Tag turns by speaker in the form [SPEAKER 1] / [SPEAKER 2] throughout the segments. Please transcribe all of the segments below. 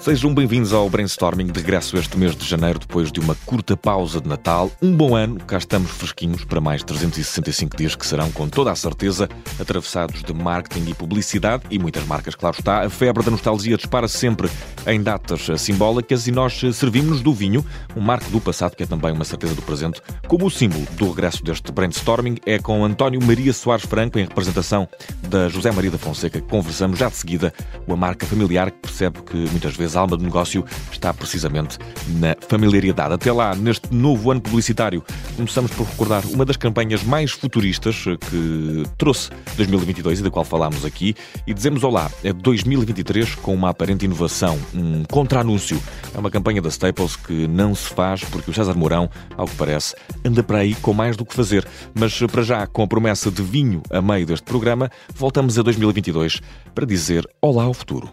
[SPEAKER 1] Sejam bem-vindos ao Brainstorming, de regresso este mês de janeiro, depois de uma curta pausa de Natal. Um bom ano, cá estamos fresquinhos para mais 365 dias que serão, com toda a certeza, atravessados de marketing e publicidade e muitas marcas, claro está. A febre da nostalgia dispara sempre em datas simbólicas e nós servimos-nos do vinho, um marco do passado que é também uma certeza do presente, como o símbolo do regresso deste Brainstorming. É com António Maria Soares Franco, em representação da José Maria da Fonseca, que conversamos já de seguida, uma marca familiar que percebe que muitas vezes a alma do negócio está precisamente na familiaridade. Até lá, neste novo ano publicitário, começamos por recordar uma das campanhas mais futuristas que trouxe 2022 e da qual falámos aqui e dizemos olá é 2023 com uma aparente inovação, um contra-anúncio. É uma campanha da Staples que não se faz porque o César Mourão, ao que parece, anda para aí com mais do que fazer. Mas para já, com a promessa de vinho a meio deste programa, voltamos a 2022 para dizer olá ao futuro.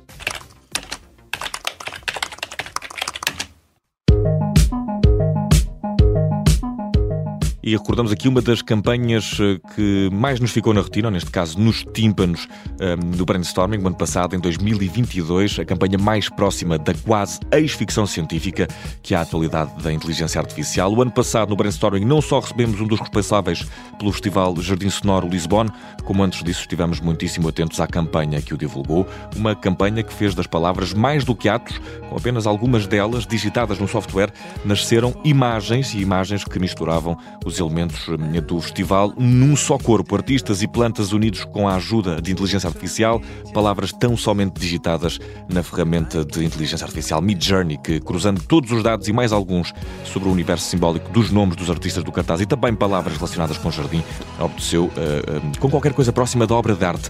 [SPEAKER 1] E recordamos aqui uma das campanhas eh, que mais nos ficou na rotina, ou neste caso nos tímpanos um, ehm, do brainstorming, no ano passado, em 2022, a campanha mais próxima da quase ex-ficção científica que é a atualidade da inteligência artificial. O ano passado, no brainstorming, não só recebemos um dos responsáveis pelo Festival Jardim Sonoro Lisbon, como antes disso estivemos muitíssimo atentos à campanha que o divulgou, uma campanha que fez das palavras mais do que atos, com apenas algumas delas digitadas no software, nasceram imagens e imagens que misturavam os elementos eh, do festival num só corpo. Artistas e plantas unidos com a ajuda de inteligência artificial, palavras tão somente digitadas na ferramenta de inteligência artificial Midjourney, que cruzando todos os dados e mais alguns sobre o universo simbólico dos nomes dos artistas do cartaz e também palavras relacionadas com o jardim, obteceu uh, uh, com qualquer coisa próxima da obra de arte,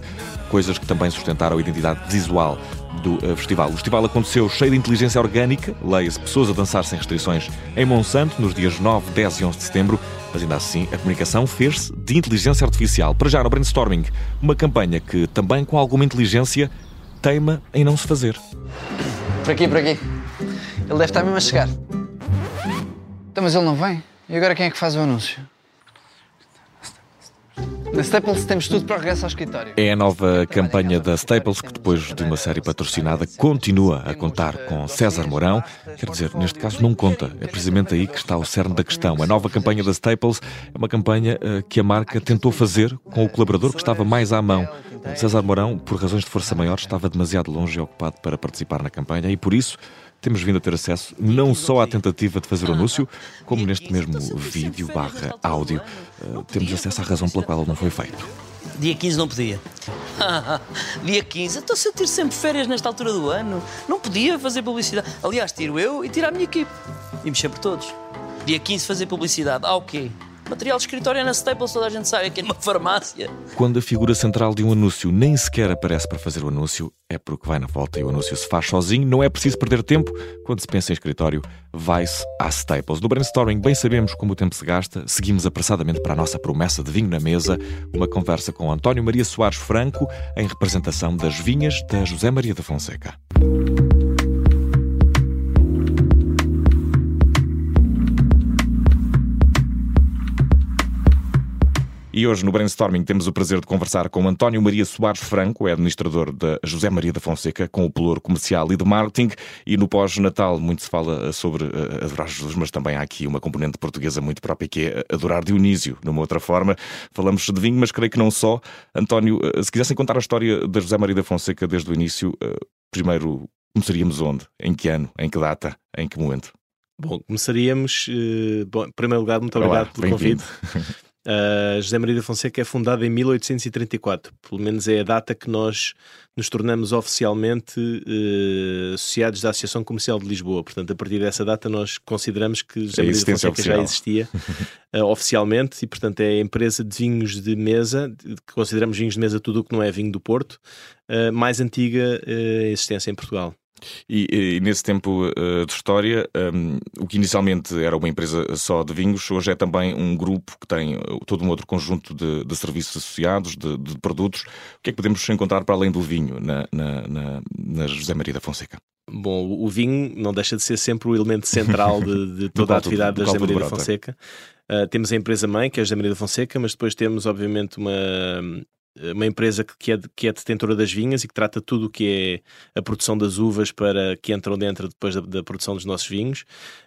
[SPEAKER 1] coisas que também sustentaram a identidade visual do festival. O festival aconteceu cheio de inteligência orgânica, leia-se pessoas a dançar sem restrições em Monsanto, nos dias 9, 10 e 11 de setembro, ainda assim a comunicação fez-se de inteligência artificial. Para já no brainstorming, uma campanha que também com alguma inteligência teima em não se fazer.
[SPEAKER 2] Por aqui, por aqui. Ele deve estar mesmo a chegar. Então, mas ele não vem. E agora quem é que faz o anúncio? Na Staples temos tudo para o regresso ao escritório.
[SPEAKER 1] É a nova campanha da Staples que, depois de uma série patrocinada, continua a contar com César Mourão. Quer dizer, neste caso não conta. É precisamente aí que está o cerne da questão. A nova campanha da Staples é uma campanha uh, que a marca tentou fazer com o colaborador que estava mais à mão. César Mourão, por razões de força maior, estava demasiado longe e ocupado para participar na campanha e, por isso, temos vindo a ter acesso não só à tentativa de fazer o anúncio, como neste mesmo vídeo barra áudio, uh, temos acesso à razão pela qual ele não foi feito.
[SPEAKER 3] Dia 15 não podia. Dia 15, estou a ter sempre férias nesta altura do ano. Não podia fazer publicidade. Aliás, tiro eu e tiro a minha equipe. E mexer por todos. Dia 15 fazer publicidade. Ah, o quê? Material de escritório é na Staples, toda a gente sabe, aqui numa farmácia.
[SPEAKER 1] Quando a figura central de um anúncio nem sequer aparece para fazer o anúncio, é porque vai na volta e o anúncio se faz sozinho. Não é preciso perder tempo. Quando se pensa em escritório, vai-se à Staples. No brainstorming, bem sabemos como o tempo se gasta. Seguimos apressadamente para a nossa promessa de vinho na mesa. Uma conversa com António Maria Soares Franco, em representação das vinhas da José Maria da Fonseca. E hoje no Brainstorming temos o prazer de conversar com António Maria Soares Franco, é administrador da José Maria da Fonseca, com o pelour comercial e de marketing. E no pós-Natal muito se fala sobre uh, adorar Jesus, mas também há aqui uma componente portuguesa muito própria que é adorar Dionísio, numa outra forma. Falamos de vinho, mas creio que não só. António, uh, se quisessem contar a história da José Maria da Fonseca desde o início, uh, primeiro começaríamos onde? Em que ano? Em que data? Em que momento?
[SPEAKER 4] Bom, começaríamos. bom, em primeiro lugar, muito obrigado Olá, pelo convite. Uh, José Maria da Fonseca é fundada em 1834, pelo menos é a data que nós nos tornamos oficialmente uh, associados da Associação Comercial de Lisboa. Portanto, a partir dessa data, nós consideramos que José Maria da Fonseca oficial. já existia uh, oficialmente e, portanto, é a empresa de vinhos de mesa, que consideramos vinhos de mesa tudo o que não é vinho do Porto, mais antiga existência em Portugal.
[SPEAKER 1] E, e, nesse tempo uh, de história, um, o que inicialmente era uma empresa só de vinhos, hoje é também um grupo que tem eh, todo um outro conjunto de, de serviços associados, de, de, produtos. O que é que podemos encontrar para além do vinho na, na, na, na José Maria da Fonseca?
[SPEAKER 4] Bom, o vinho não deixa de ser sempre o elemento central de, de toda a atividade da José Maria da Fonseca. Uh, temos a empresa mãe, que é a José Maria da Fonseca, mas depois temos, obviamente, uma uma empresa que é, que é detentora das vinhas e que trata tudo o que é a produção das uvas para que entram dentro depois da, da produção dos nossos vinhos.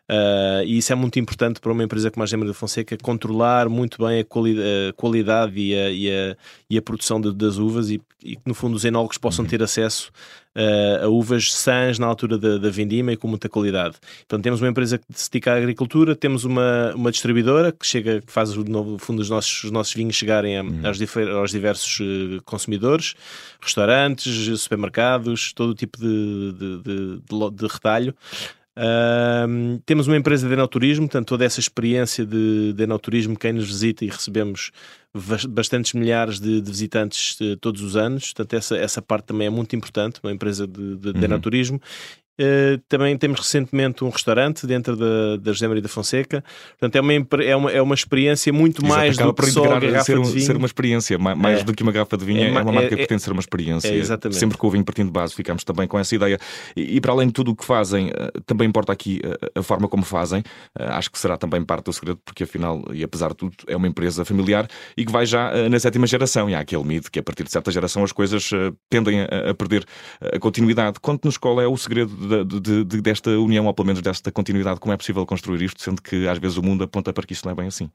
[SPEAKER 4] Uh, e isso é muito importante para uma empresa como a Gema da Fonseca controlar muito bem a, quali a qualidade e a, e a, e a produção de, das uvas e, e, que no fundo os enólogos possam uhum. ter acesso uh, a uvas sãs na altura da, da vindima e com muita qualidade. Então temos uma empresa que se dedica à agricultura, temos uma, uma distribuidora que chega, que faz no fundo os nossos, os nossos vinhos chegarem a, uhum. aos, aos, diversos uh, consumidores, restaurantes, supermercados, todo o tipo de, de, de, de, de retalho. Uh, temos uma empresa de enoturismo, portanto, toda essa experiência de, de enoturismo, quem nos visita e recebemos bastantes milhares de, de visitantes uh, todos os anos, portanto, essa, essa parte também é muito importante, uma empresa de, de, de uhum. enoturismo. Uh, também temos recentemente um restaurante dentro da, da José Maria da Fonseca. Portanto, é uma, é uma, é uma experiência muito Exato, mais do que só a garrafa
[SPEAKER 1] ser, um,
[SPEAKER 4] de vinho.
[SPEAKER 1] ser uma experiência, mais é. do que uma garrafa de vinho, é, é uma marca é, que pretende ser uma experiência.
[SPEAKER 4] É, exatamente.
[SPEAKER 1] Sempre com o vinho partindo de base, ficamos também com essa ideia. E, e para além de tudo o que fazem, uh, também importa aqui uh, a forma como fazem. Acho que será também parte do segredo, porque afinal, e apesar de tudo, é uma empresa familiar e que vai já na sétima geração. E há aquele mito que a partir de certa geração as coisas tendem a, a, perder a continuidade. Conte-nos qual é o segredo de, de, de desta união, ou pelo menos desta continuidade, como é possível construir isto, sendo que às vezes o mundo aponta para que isto não é bem assim.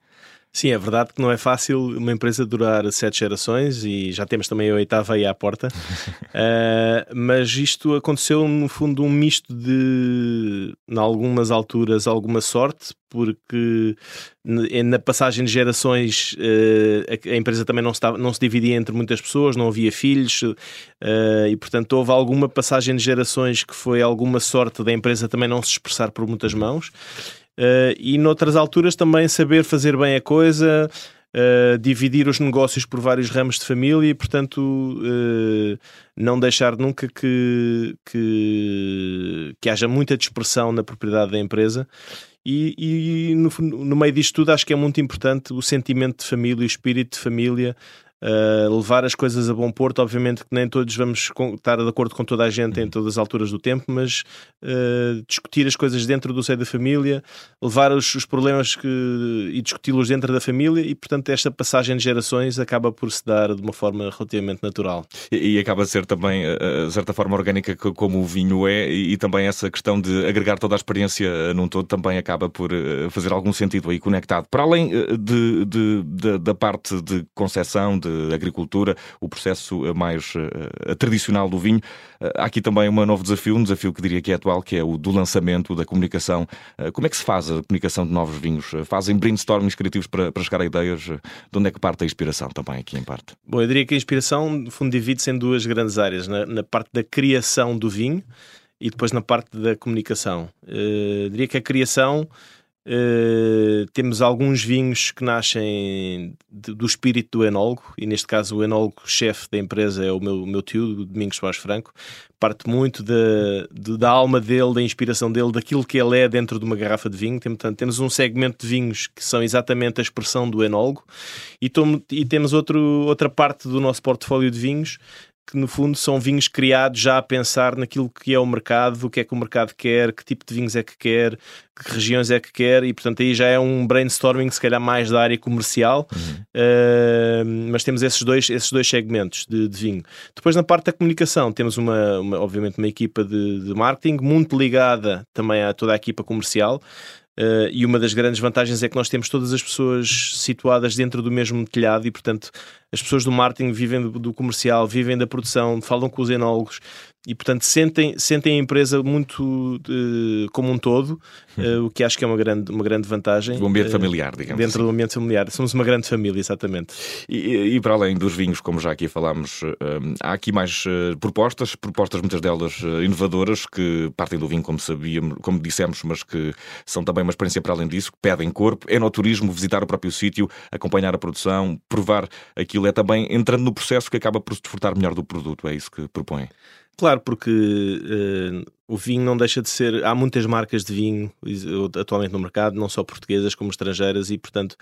[SPEAKER 4] Sim, é verdade que não é fácil uma empresa durar sete gerações e já temos também a oitava aí à porta. uh, mas isto aconteceu no fundo um misto de, em algumas alturas, alguma sorte, porque na passagem de gerações uh, a empresa também não se, não se dividia entre muitas pessoas, não havia filhos uh, e portanto houve alguma passagem de gerações que foi alguma sorte da empresa também não se expressar por muitas mãos. Uh, e noutras alturas também saber fazer bem a coisa, uh, dividir os negócios por vários ramos de família e, portanto, uh, não deixar nunca que, que, que, haja muita dispersão na propriedade da empresa. E, e no, no meio disto tudo, acho que é muito importante o sentimento de família, o espírito de família, uh, levar as coisas a bom porto. Obviamente que nem todos vamos estar de acordo com toda a gente em todas as alturas do tempo, mas uh, discutir as coisas dentro do seio da família, levar os, os problemas que, e discuti-los dentro da família e, portanto, esta passagem de gerações acaba por se dar de uma forma relativamente natural.
[SPEAKER 1] E, e acaba a ser também, de certa forma, orgânica como o vinho é e, e, também essa questão de agregar toda a experiência num todo também acaba por fazer algum sentido aí conectado. Para além de, de, de da parte de concepção, de agricultura, o processo mais uh, tradicional do vinho. Há aqui também um novo desafio, um desafio que diria que é atual, que é o do lançamento, da comunicação. Como é que se faz a comunicação de novos vinhos? Fazem brainstormings criativos para, para chegar a ideias? De onde é que parte a inspiração também aqui em parte?
[SPEAKER 4] Bom, eu diria que a inspiração, no fundo, divide-se em duas grandes áreas. Na, na parte da criação do vinho e depois na parte da comunicação. Uh, diria que a criação Uh, temos alguns vinhos que nascem de, do espírito do enólogo, e neste caso o enólogo-chefe da empresa é o meu, meu tio, Domingos Soares Franco. Parte muito da, de, da alma dele, da inspiração dele, daquilo que ele é dentro de uma garrafa de vinho. Tem, portanto, temos um segmento de vinhos que são exatamente a expressão do enólogo, e, tom, e temos outro, outra parte do nosso portfólio de vinhos que no fundo são vinhos criados já a pensar naquilo que é o mercado, o que é que o mercado quer, que tipo de vinhos é que quer, que regiões é que quer, e portanto aí já é um brainstorming se calhar mais da área comercial, uhum. uh, mas temos esses dois, esses dois segmentos de, de, vinho. Depois na parte da comunicação temos uma, uma obviamente uma equipa de, de marketing muito ligada também a toda a equipa comercial, Uh, e uma das grandes vantagens é que nós temos todas as pessoas situadas dentro do mesmo telhado e, portanto, as pessoas do marketing vivem do, do comercial, vivem da produção, falam com os enólogos, e portanto sentem, sentem a empresa muito uh, como um todo, uh, o que acho que é uma grande, uma grande vantagem.
[SPEAKER 1] Do ambiente eh, familiar, digamos
[SPEAKER 4] Dentro
[SPEAKER 1] assim.
[SPEAKER 4] do ambiente familiar. Somos uma grande família, exatamente.
[SPEAKER 1] E, e para além dos vinhos, como já aqui falámos, há aqui mais propostas, propostas muitas delas inovadoras, que partem do vinho, como sabíamos, como dissemos, mas que são também uma experiência para além disso, que pedem corpo, é no turismo, visitar o próprio sítio, acompanhar a produção, provar aquilo, é também entrando no processo que acaba por se desfrutar melhor do produto, é isso que propõe.
[SPEAKER 4] Claro, porque uh, o vinho não deixa de ser. Há muitas marcas de vinho atualmente no mercado, não só portuguesas como estrangeiras, e portanto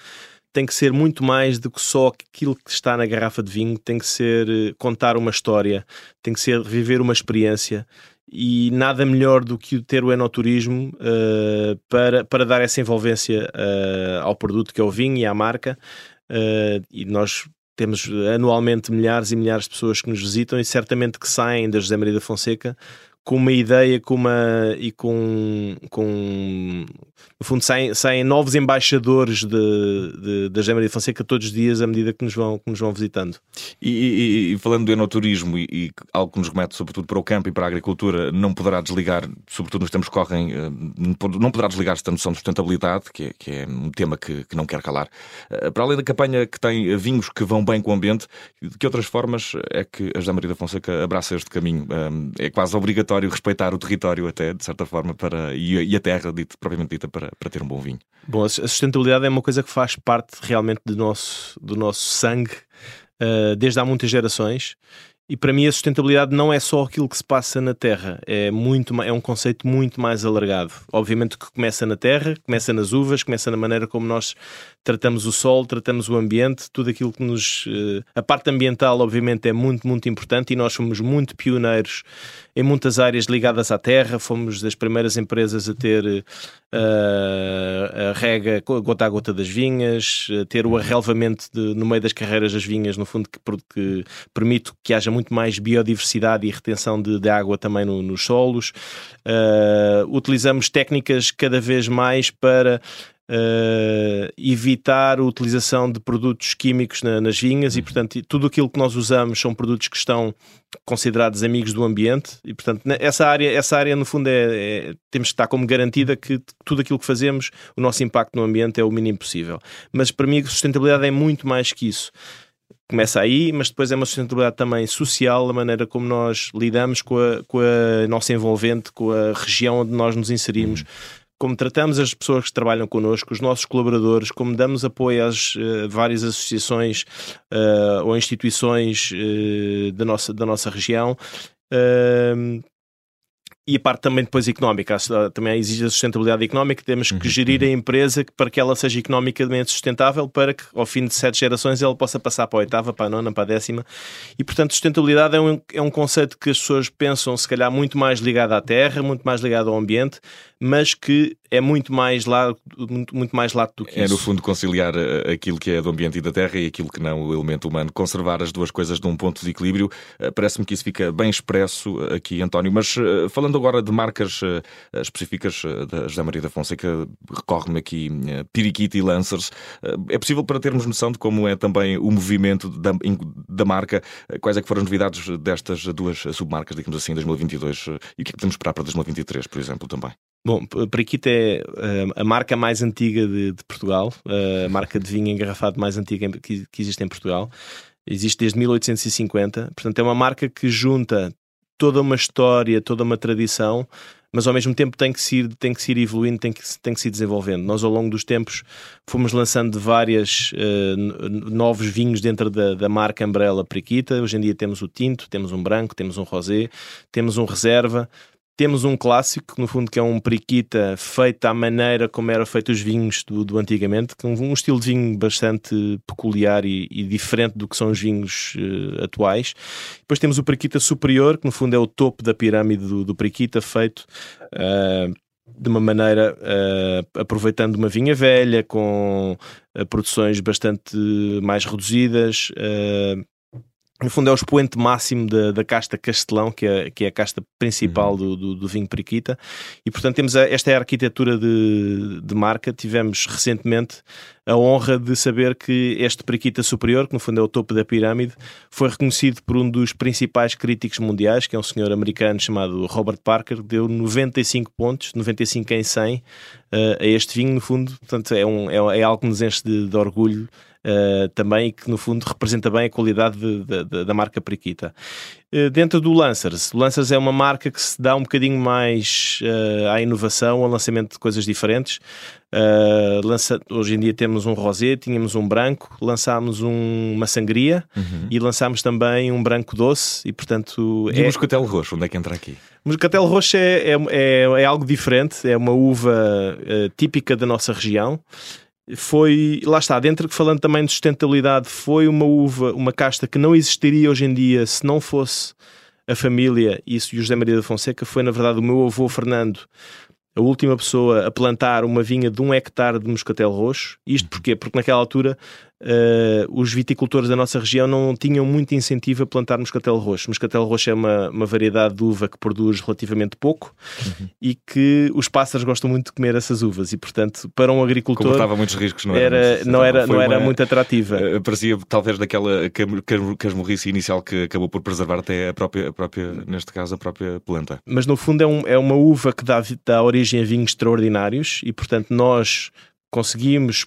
[SPEAKER 4] tem que ser muito mais do que só aquilo que está na garrafa de vinho, tem que ser uh, contar uma história, tem que ser viver uma experiência. E nada melhor do que ter o enoturismo uh, para, para dar essa envolvência ao produto que é o vinho e à marca. e nós temos anualmente milhares e milhares de pessoas que nos visitam e certamente que saem da José Maria da Fonseca com uma ideia com uma, e com, com no fundo saem, saem novos embaixadores de, de, da Maria de Fonseca todos os dias à medida que nos vão, que nos vão visitando.
[SPEAKER 1] E, e, e falando do enoturismo e, e, algo que nos remete sobretudo para o campo e para a agricultura, não poderá desligar, sobretudo nos tempos que correm, eh, não poderá desligar-se da noção de sustentabilidade, que é, que é um tema que, que, não quer calar. Eh, para além da campanha que tem vinhos que vão bem com o ambiente, de que outras formas é que a José Maria da Fonseca abraça este caminho? Eh, é quase obrigatório obrigatório respeitar o território até, de certa forma, para, e, e a terra, dito, propriamente dita, para, para ter um bom vinho.
[SPEAKER 4] Bom, a sustentabilidade é uma coisa que faz parte realmente do nosso, do nosso sangue uh, desde há muitas gerações e para mim a sustentabilidade não é só aquilo que se passa na Terra, é, muito, é um conceito muito mais alargado. Obviamente que começa na Terra, começa nas uvas, começa na maneira como nós tratamos o sol, tratamos o ambiente, tudo aquilo que nos. Eh, a parte ambiental, obviamente, é muito, muito importante e nós somos muito pioneiros em muitas áreas ligadas à terra. Fomos das primeiras empresas a ter uh, a rega gota a gota das vinhas, a ter o arrelvamento de, no meio das carreiras das vinhas, no fundo, que, que permite que haja muito mais biodiversidade e retenção de, de água também no, nos solos. Uh, utilizamos técnicas cada vez mais para Uh, evitar a utilização de produtos químicos na, nas vinhas e, uhum. portanto, tudo aquilo que nós usamos são produtos que estão considerados amigos do ambiente e, portanto, essa área, essa área no fundo, é, é, temos que estar como garantida que tudo aquilo que fazemos, o nosso impacto no ambiente é o mínimo possível. Mas para mim, a sustentabilidade é muito mais que isso começa aí, mas depois é uma sustentabilidade também social, a maneira como nós lidamos com a, com a nossa envolvente, com a região onde nós nos inserimos. Uhum como tratamos as pessoas que trabalham connosco, os nossos colaboradores, como damos apoio às uh, várias associações uh, ou instituições uh, da, nossa, da nossa região e a parte também depois económica, também exige a sustentabilidade económica, temos que uhum. gerir a empresa para que ela seja economicamente sustentável para que ao fim de sete gerações ela possa passar para a oitava, para a nona, para a décima. E portanto sustentabilidade é um, é um conceito que as pessoas pensam se calhar muito mais ligado à terra, muito mais ligado ao ambiente mas que é muito mais largo, muito, muito mais largo do que
[SPEAKER 1] é,
[SPEAKER 4] isso.
[SPEAKER 1] É no fundo conciliar eh, aquilo que é do ambiente e da terra e aquilo que não, o elemento humano, conservar as duas coisas num ponto de equilíbrio. Eh, parece-me que isso fica bem expresso aqui, António. Mas falando agora de marcas específicas da José Maria da Fonseca, recorre-me aqui Piriquita e Lancers. É possível para termos noção de como é também o movimento da, da marca? Quais é que foram as novidades destas duas submarcas, digamos assim, em 2022? E o que é que podemos esperar para 2023, por exemplo, também?
[SPEAKER 4] Bom, Periquita é uh, a marca mais antiga de, de Portugal, uh, a marca de vinho engarrafado mais antiga que, existe em Portugal. Existe desde 1850, portanto, é uma marca que junta toda uma história, toda uma tradição, mas ao mesmo tempo tem que se ir, tem que se ir evoluindo, tem que, tem que se ir desenvolvendo. Nós, ao longo dos tempos, fomos lançando vários uh, novos vinhos dentro da, da marca Umbrella Periquita. Hoje em dia temos o tinto, temos um branco, temos um rosé, temos um reserva, temos um clássico, no fundo, que é um periquita feito à maneira como eram feitos os vinhos do, do antigamente, com um, um estilo de vinho bastante peculiar e, e, diferente do que são os vinhos uh, atuais. Depois temos o periquita superior, que no fundo é o topo da pirâmide do, do periquita, feito uh, de uma maneira uh, aproveitando uma vinha velha, com produções bastante mais reduzidas no fundo é o expoente máximo da, da casta Castelão, que é, que é a casta principal uhum. do, do, do, vinho Periquita, e portanto temos a, esta é a arquitetura de, de marca. Tivemos recentemente a honra de saber que este Periquita Superior, que no fundo é o topo da pirâmide, foi reconhecido por um dos principais críticos mundiais, que é um senhor americano chamado Robert Parker, deu 95 pontos, 95 em 100 uh, eh, a este vinho, no fundo, portanto é, um, é, é algo que nos enche de, de orgulho uh, também, que no fundo representa bem a qualidade de, de, da marca Periquita. Uh, dentro do Lancers, o Lancers é uma marca que se dá um bocadinho mais uh, à inovação, ao lançamento de coisas diferentes. Lança... Hoje em dia temos um rosé, tínhamos um branco, lançámos um... uma sangria uhum. e lançámos também um branco doce e portanto...
[SPEAKER 1] E é... o moscatel roxo, onde é que entra aqui?
[SPEAKER 4] O moscatel roxo é, é, é, é, algo diferente, é uma uva típica da nossa região foi, lá está, dentro que falando também de sustentabilidade, foi uma uva, uma casta que não existiria hoje em dia se não fosse a família e o José Maria da Fonseca. Foi, na verdade, o meu avô Fernando, a última pessoa a plantar uma vinha de um hectare de moscatel roxo. Isto porquê? Porque naquela altura uh, os viticultores da nossa região não tinham muito incentivo a plantar moscatel roxo. Moscatel roxo é uma, uma variedade de uva que produz relativamente pouco uhum. e que os pássaros gostam muito de comer essas uvas e, portanto, para um agricultor...
[SPEAKER 1] Comportava muitos riscos, não
[SPEAKER 4] era? era não era, não era uma, muito atrativa.
[SPEAKER 1] Uh, parecia talvez daquela casmurrice inicial que acabou por preservar até a própria, a própria, neste caso, a própria planta.
[SPEAKER 4] Mas no fundo é, um, é uma uva que dá, dá origem a vinhos extraordinários e, portanto, nós conseguimos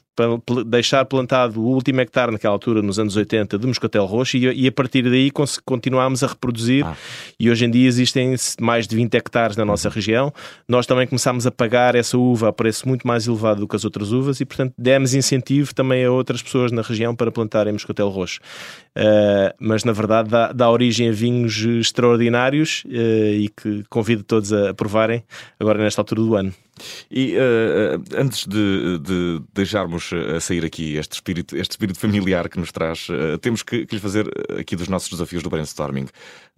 [SPEAKER 4] deixar plantado o último hectare naquela altura, nos anos 80, de moscatel roxo e, a partir daí continuámos a reproduzir ah. e hoje em dia existem mais de 20 hectares na nossa uhum. região. Nós também começámos a pagar essa uva a preço muito mais elevado do que as outras uvas e, portanto, demos incentivo também a outras pessoas na região para plantarem moscatel roxo. Uh, mas, na verdade, dá, dá, origem a vinhos extraordinários uh, e que convido todos a provarem agora nesta altura do ano.
[SPEAKER 1] E uh, antes de, de, deixarmos a sair aqui este espírito, este espírito familiar que nos traz, uh, temos que, que lhe fazer aqui dos nossos desafios do brainstorming.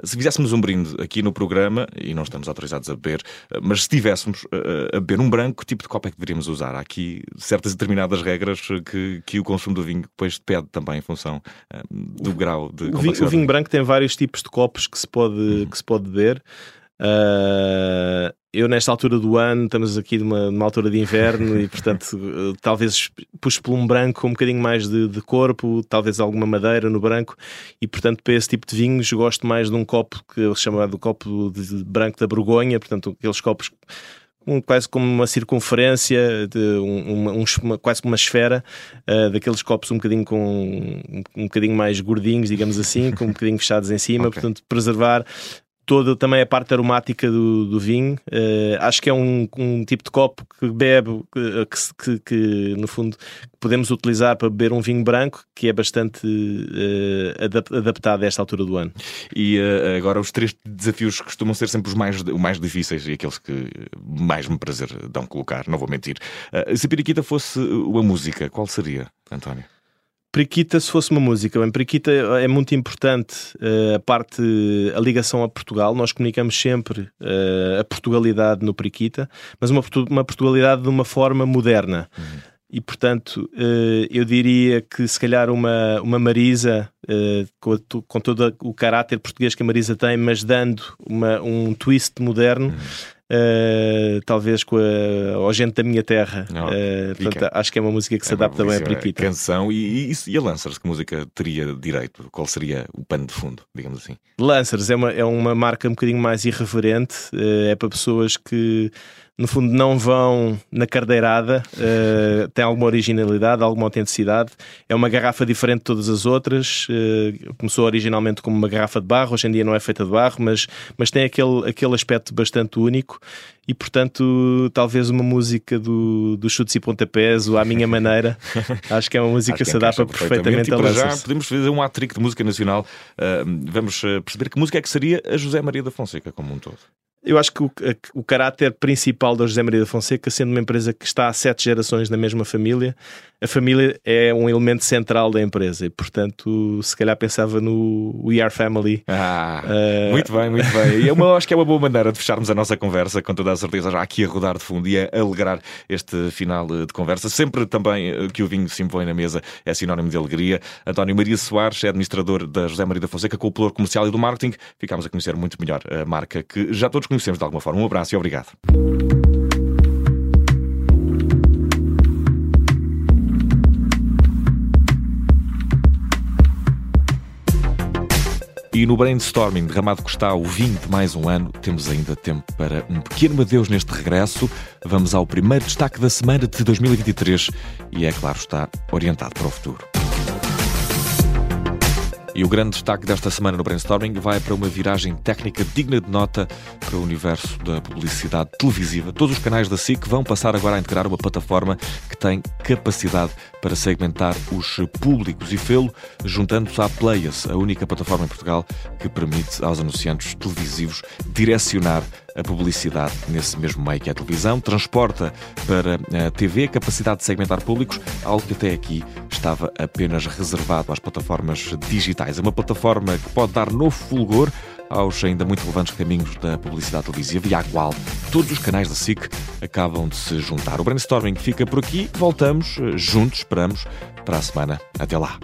[SPEAKER 1] Se fizéssemos um brinde aqui no programa, e não estamos autorizados a beber, mas se tivéssemos a beber um branco, que tipo de copo é que deveríamos usar? Há aqui certas determinadas regras que, que o consumo do vinho depois pede também em função do grau de
[SPEAKER 4] vinho, o vinho branco tem vários tipos de copos que se pode, uhum. que se pode beber. Uh, eu, nesta altura do ano, estamos aqui numa, numa altura de inverno e, portanto, talvez puxo por um branco um bocadinho mais de, de, corpo, talvez alguma madeira no branco, e, portanto, para esse tipo de vinhos, gosto mais de um copo que eu chamo de copo de branco da Borgonha, portanto, aqueles copos um, quase como uma circunferência, de um, um, uma, quase como uma esfera, uh, daqueles copos um bocadinho com um, bocadinho mais gordinhos, digamos assim, com um bocadinho fechados em cima, okay. portanto, preservar toda também a parte aromática do, do vinho. Uh, acho que é um, um, tipo de copo que bebe, que, que, que, no fundo podemos utilizar para beber um vinho branco que é bastante uh, adaptado a esta altura do ano.
[SPEAKER 1] E uh, agora os três desafios costumam ser sempre os mais, os mais difíceis e aqueles que mais me prazer dão colocar, não vou mentir. se a Periquita fosse uma música, qual seria, António?
[SPEAKER 4] Periquita, se fosse uma música, bem, Periquita é muito importante uh, a parte, a ligação a Portugal. Nós comunicamos sempre uh, a Portugalidade no Periquita, mas uma, uma Portugalidade de uma forma moderna. Uhum. E portanto, uh, eu diria que se calhar uma, uma Marisa, com, com, todo o caráter português que a Marisa tem, mas dando uma, um twist moderno. Uhum Uh, talvez com a, ao gente da minha terra. uh, portanto, acho que é uma música que se é adapta bem a Periquita.
[SPEAKER 1] Canção e, e, e a Lancers, que música teria direito? Qual seria o pano de fundo, digamos assim?
[SPEAKER 4] Lancers é uma, é uma marca um bocadinho mais irreverente, uh, é para pessoas que no fundo não vão na cardeirada, uh, tem alguma originalidade, alguma autenticidade. É uma garrafa diferente de todas as outras. Uh, começou originalmente como uma garrafa de barro, hoje em dia não é feita de barro, mas, mas tem aquele, aquele aspecto bastante único e, portanto, talvez uma música do, do Chutes e Pontapés, ou à minha maneira. Acho que é uma música que se adapta perfeitamente, perfeitamente
[SPEAKER 1] a já podemos fazer um hat-trick de música nacional. Uh, vamos perceber que música é que seria a José Maria da Fonseca como um todo.
[SPEAKER 4] Eu acho que o, o caráter principal da José Maria da Fonseca, sendo uma empresa que está há sete gerações na mesma família, a família é um elemento central da empresa e, portanto, se calhar pensava no We Are Family.
[SPEAKER 1] Ah, uh... muito bem, muito bem. E eu é acho que é uma boa maneira de fecharmos a nossa conversa, com toda a certeza, já aqui a rodar de fundo e a alegrar este final de conversa. Sempre também eh, que o vinho se impõe na mesa é sinónimo de alegria. António Maria Soares é administrador da José Maria da Fonseca com o Plur Comercial e do Marketing. Ficámos a conhecer muito melhor a marca que já todos conhecemos de alguma forma. Um abraço e obrigado. E no brainstorming derramado que está o vinho de mais um ano, temos ainda tempo para um pequeno adeus neste regresso. Vamos ao primeiro destaque da semana de 2023 e, é claro, está orientado para o futuro. E o grande destaque desta semana no Brainstorming vai para uma viragem técnica digna de nota para o universo da publicidade televisiva. Todos os canais da SIC vão passar agora a integrar uma plataforma que tem capacidade para segmentar os públicos e fê-lo juntando-se à Playas, a única plataforma em Portugal que permite aos anunciantes televisivos direcionar a publicidade nesse mesmo meio que é a televisão, transporta para a TV a capacidade de segmentar públicos, algo que até aqui estava apenas reservado às plataformas digitais. É uma plataforma que pode dar novo fulgor aos ainda muito relevantes caminhos da publicidade televisiva e à qual todos os canais da SIC acabam de se juntar. O brainstorming fica por aqui, voltamos eh, juntos, esperamos, para a semana. Até lá.